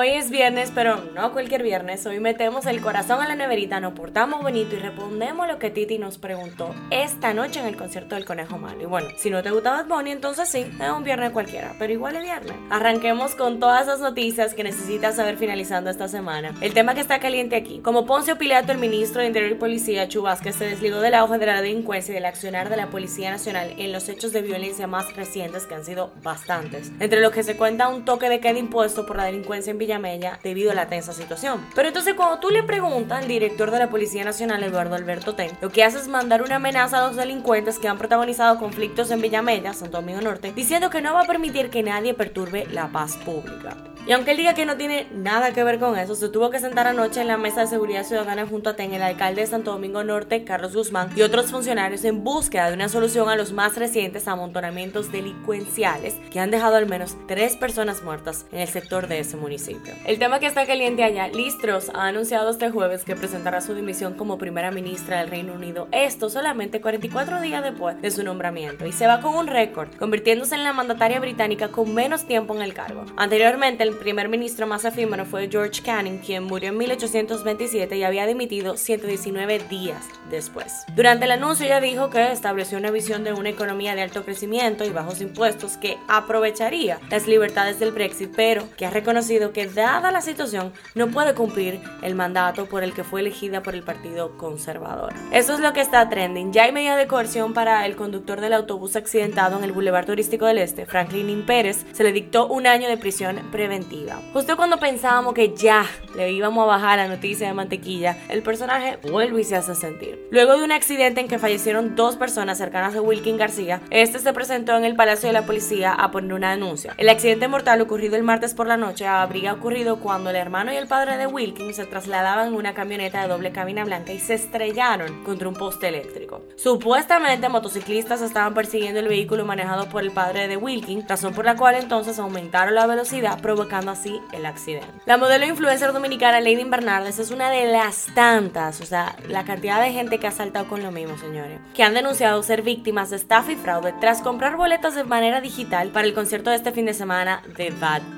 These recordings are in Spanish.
Hoy es viernes, pero no cualquier viernes. Hoy metemos el corazón a la neverita, nos portamos bonito y respondemos lo que Titi nos preguntó esta noche en el concierto del Conejo Malo. Y bueno, si no te gustaba Bad Bunny, entonces sí, es un viernes cualquiera, pero igual es viernes. Arranquemos con todas esas noticias que necesitas saber finalizando esta semana. El tema que está caliente aquí. Como Poncio Pilato, el ministro de Interior y Policía, Chubasque, se desligó de la hoja de la delincuencia y del accionar de la Policía Nacional en los hechos de violencia más recientes, que han sido bastantes. Entre los que se cuenta un toque de queda impuesto por la delincuencia en Villamella debido a la tensa situación. Pero entonces cuando tú le preguntas al director de la Policía Nacional, Eduardo Alberto Ten, lo que hace es mandar una amenaza a los delincuentes que han protagonizado conflictos en Villamella, Santo Domingo Norte, diciendo que no va a permitir que nadie perturbe la paz pública. Y aunque él diga que no tiene nada que ver con eso, se tuvo que sentar anoche en la mesa de seguridad ciudadana junto a TEN, el alcalde de Santo Domingo Norte, Carlos Guzmán, y otros funcionarios en búsqueda de una solución a los más recientes amontonamientos delincuenciales que han dejado al menos tres personas muertas en el sector de ese municipio. El tema que está caliente allá, Listros ha anunciado este jueves que presentará su dimisión como primera ministra del Reino Unido, esto solamente 44 días después de su nombramiento, y se va con un récord, convirtiéndose en la mandataria británica con menos tiempo en el cargo. Anteriormente, el primer ministro más efímero fue George Canning, quien murió en 1827 y había dimitido 119 días después. Durante el anuncio ella dijo que estableció una visión de una economía de alto crecimiento y bajos impuestos que aprovecharía las libertades del Brexit, pero que ha reconocido que dada la situación no puede cumplir el mandato por el que fue elegida por el Partido Conservador. Eso es lo que está trending. Ya hay medida de coerción para el conductor del autobús accidentado en el Boulevard Turístico del Este, Franklin Pérez. Se le dictó un año de prisión preventiva Justo cuando pensábamos que ya le íbamos a bajar la noticia de mantequilla, el personaje vuelve y se hace sentir. Luego de un accidente en que fallecieron dos personas cercanas a Wilkin García, este se presentó en el Palacio de la Policía a poner una denuncia. El accidente mortal ocurrido el martes por la noche habría ocurrido cuando el hermano y el padre de Wilkin se trasladaban en una camioneta de doble cabina blanca y se estrellaron contra un poste eléctrico. Supuestamente motociclistas estaban persiguiendo el vehículo manejado por el padre de Wilkin, razón por la cual entonces aumentaron la velocidad provocando así el accidente. La modelo influencer dominicana Lady Bernardes es una de las tantas, o sea, la cantidad de gente que ha saltado con lo mismo, señores, que han denunciado ser víctimas de estafa y fraude tras comprar boletas de manera digital para el concierto de este fin de semana de Bad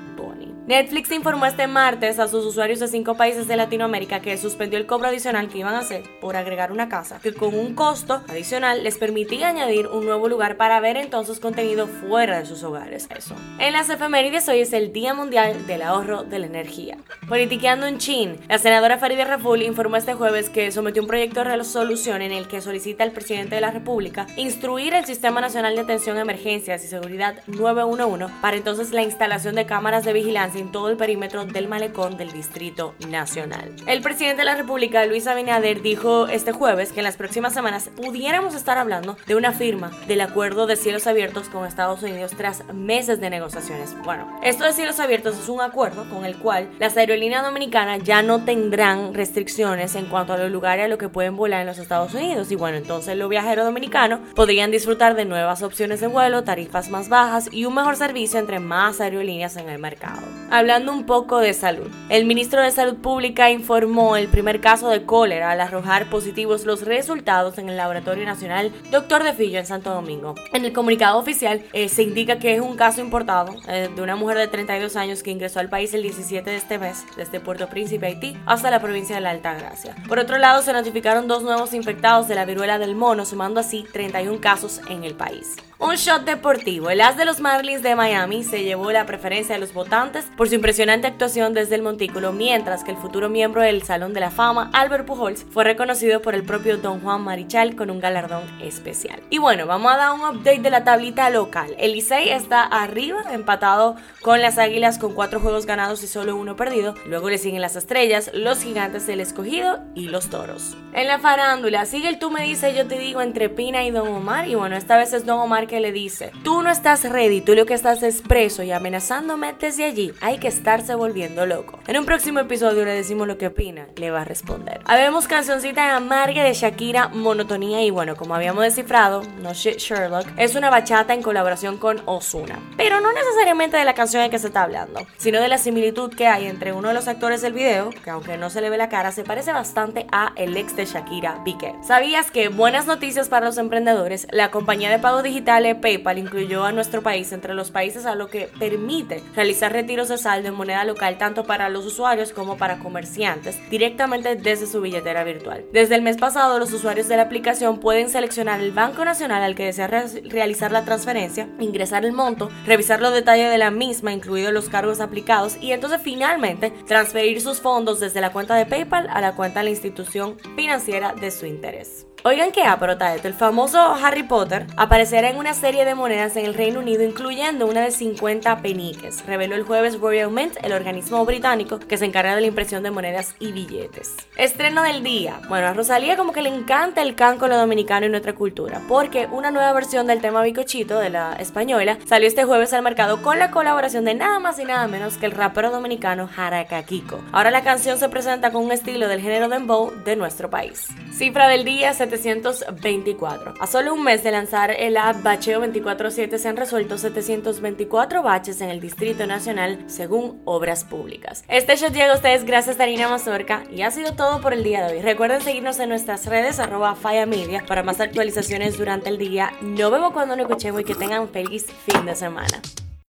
Netflix informó este martes a sus usuarios de cinco países de Latinoamérica que suspendió el cobro adicional que iban a hacer por agregar una casa, que con un costo adicional les permitía añadir un nuevo lugar para ver entonces contenido fuera de sus hogares. Eso. En las efemérides hoy es el Día Mundial del Ahorro de la Energía. Politiqueando en Chin, la senadora Farideh Raful informó este jueves que sometió un proyecto de resolución en el que solicita al presidente de la República instruir el Sistema Nacional de Atención a Emergencias y Seguridad 911 para entonces la instalación de cámaras de vigilancia en todo el perímetro del malecón del Distrito Nacional. El presidente de la República, Luis Abinader, dijo este jueves que en las próximas semanas pudiéramos estar hablando de una firma del acuerdo de cielos abiertos con Estados Unidos tras meses de negociaciones. Bueno, esto de cielos abiertos es un acuerdo con el cual las aerolíneas dominicanas ya no tendrán restricciones en cuanto a los lugares a los que pueden volar en los Estados Unidos y bueno, entonces los viajeros dominicanos podrían disfrutar de nuevas opciones de vuelo, tarifas más bajas y un mejor servicio entre más aerolíneas en el mercado. Hablando un poco de salud, el ministro de Salud Pública informó el primer caso de cólera al arrojar positivos los resultados en el Laboratorio Nacional Doctor de Fillo en Santo Domingo. En el comunicado oficial eh, se indica que es un caso importado eh, de una mujer de 32 años que ingresó al país el 17 de este mes desde Puerto Príncipe, Haití, hasta la provincia de la Alta Gracia. Por otro lado, se notificaron dos nuevos infectados de la viruela del mono, sumando así 31 casos en el país. Un shot deportivo. El as de los Marlins de Miami se llevó la preferencia de los votantes por su impresionante actuación desde el montículo, mientras que el futuro miembro del Salón de la Fama, Albert Pujols, fue reconocido por el propio Don Juan Marichal con un galardón especial. Y bueno, vamos a dar un update de la tablita local. El Licey está arriba, empatado con las Águilas con cuatro juegos ganados y solo uno perdido. Luego le siguen las Estrellas, los Gigantes, el Escogido y los Toros. En la farándula sigue el tú me dices, yo te digo entre Pina y Don Omar. Y bueno, esta vez es Don Omar que le dice, tú no estás ready, tú lo que estás es preso y amenazándome desde allí, hay que estarse volviendo loco. En un próximo episodio le decimos lo que opina, le va a responder. Habemos cancioncita amarga de Shakira, Monotonía y bueno, como habíamos descifrado, No Shit Sherlock, es una bachata en colaboración con Osuna. Pero no necesariamente de la canción en que se está hablando, sino de la similitud que hay entre uno de los actores del video, que aunque no se le ve la cara, se parece bastante a el ex de Shakira, Piqué. ¿Sabías que buenas noticias para los emprendedores? La compañía de pago digital sociales, PayPal incluyó a nuestro país entre los países a lo que permite realizar retiros de saldo en moneda local tanto para los usuarios como para comerciantes directamente desde su billetera virtual. Desde el mes pasado, los usuarios de la aplicación pueden seleccionar el Banco Nacional al que desea realizar la transferencia, ingresar el monto, revisar los detalles de la misma, incluidos los cargos aplicados, y entonces finalmente transferir sus fondos desde la cuenta de PayPal a la cuenta de la institución financiera de su interés. Oigan que aprota esto, el famoso Harry Potter aparecerá en una serie de monedas en el Reino Unido, incluyendo una de 50 peniques, reveló el jueves Royal Mint, el organismo británico que se encarga de la impresión de monedas y billetes. Estreno del día. Bueno, a Rosalía como que le encanta el canco lo dominicano y nuestra cultura, porque una nueva versión del tema bicochito de la española salió este jueves al mercado con la colaboración de nada más y nada menos que el rapero dominicano Jaraka Kiko. Ahora la canción se presenta con un estilo del género dembow de nuestro país. Cifra del día 724. A solo un mes de lanzar el app Bacheo 24-7 se han resuelto 724 baches en el Distrito Nacional según Obras Públicas. Este show llega a ustedes gracias a Tarina Mazorca y ha sido todo por el día de hoy. Recuerden seguirnos en nuestras redes arroba Media para más actualizaciones durante el día. Nos vemos cuando nos escuchemos y que tengan un feliz fin de semana.